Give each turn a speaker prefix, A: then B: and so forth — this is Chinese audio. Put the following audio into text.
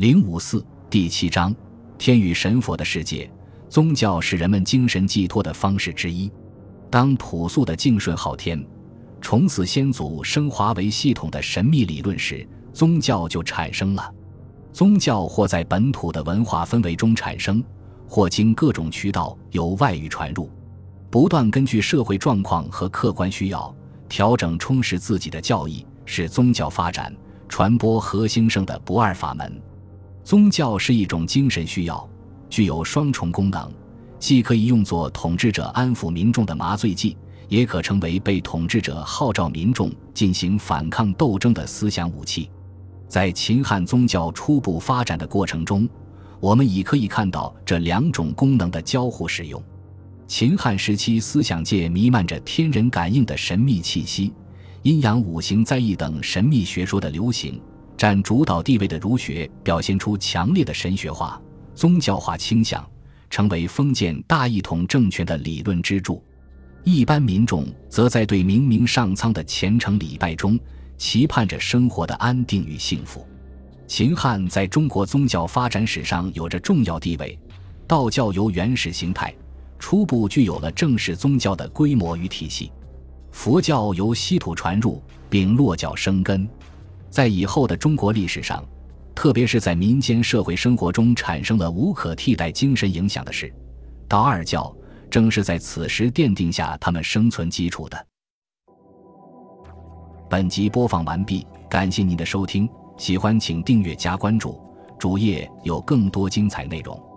A: 零五四第七章：天与神佛的世界。宗教是人们精神寄托的方式之一。当朴素的敬顺昊天、崇祀先祖升华为系统的神秘理论时，宗教就产生了。宗教或在本土的文化氛围中产生，或经各种渠道由外域传入，不断根据社会状况和客观需要调整充实自己的教义，是宗教发展、传播和兴盛的不二法门。宗教是一种精神需要。具有双重功能，既可以用作统治者安抚民众的麻醉剂，也可成为被统治者号召民众进行反抗斗争的思想武器。在秦汉宗教初步发展的过程中，我们已可以看到这两种功能的交互使用。秦汉时期，思想界弥漫着天人感应的神秘气息，阴阳五行在易等神秘学说的流行，占主导地位的儒学表现出强烈的神学化。宗教化倾向成为封建大一统政权的理论支柱，一般民众则在对明明上苍的虔诚礼拜中，期盼着生活的安定与幸福。秦汉在中国宗教发展史上有着重要地位，道教由原始形态初步具有了正式宗教的规模与体系，佛教由西土传入并落脚生根，在以后的中国历史上。特别是在民间社会生活中产生了无可替代精神影响的是，道二教正是在此时奠定下他们生存基础的。本集播放完毕，感谢您的收听，喜欢请订阅加关注，主页有更多精彩内容。